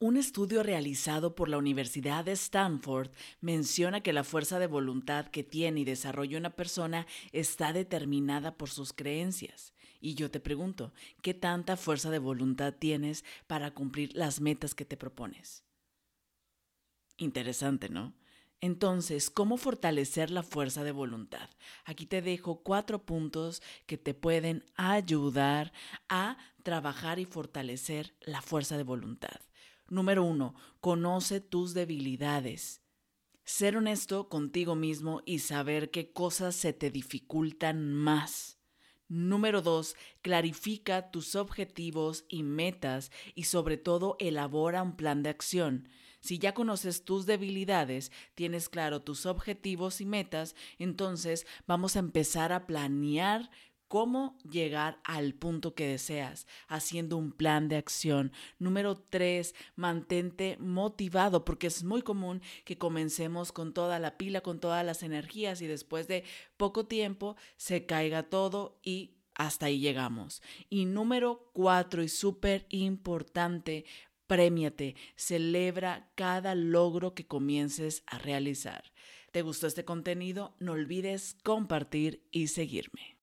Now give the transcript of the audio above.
Un estudio realizado por la Universidad de Stanford menciona que la fuerza de voluntad que tiene y desarrolla una persona está determinada por sus creencias. Y yo te pregunto, ¿qué tanta fuerza de voluntad tienes para cumplir las metas que te propones? Interesante, ¿no? Entonces, ¿cómo fortalecer la fuerza de voluntad? Aquí te dejo cuatro puntos que te pueden ayudar a trabajar y fortalecer la fuerza de voluntad. Número uno, conoce tus debilidades. Ser honesto contigo mismo y saber qué cosas se te dificultan más. Número dos, clarifica tus objetivos y metas y sobre todo elabora un plan de acción. Si ya conoces tus debilidades, tienes claro tus objetivos y metas, entonces vamos a empezar a planear cómo llegar al punto que deseas, haciendo un plan de acción. Número tres, mantente motivado, porque es muy común que comencemos con toda la pila, con todas las energías y después de poco tiempo se caiga todo y hasta ahí llegamos. Y número cuatro, y súper importante, Premiate, celebra cada logro que comiences a realizar. ¿Te gustó este contenido? No olvides compartir y seguirme.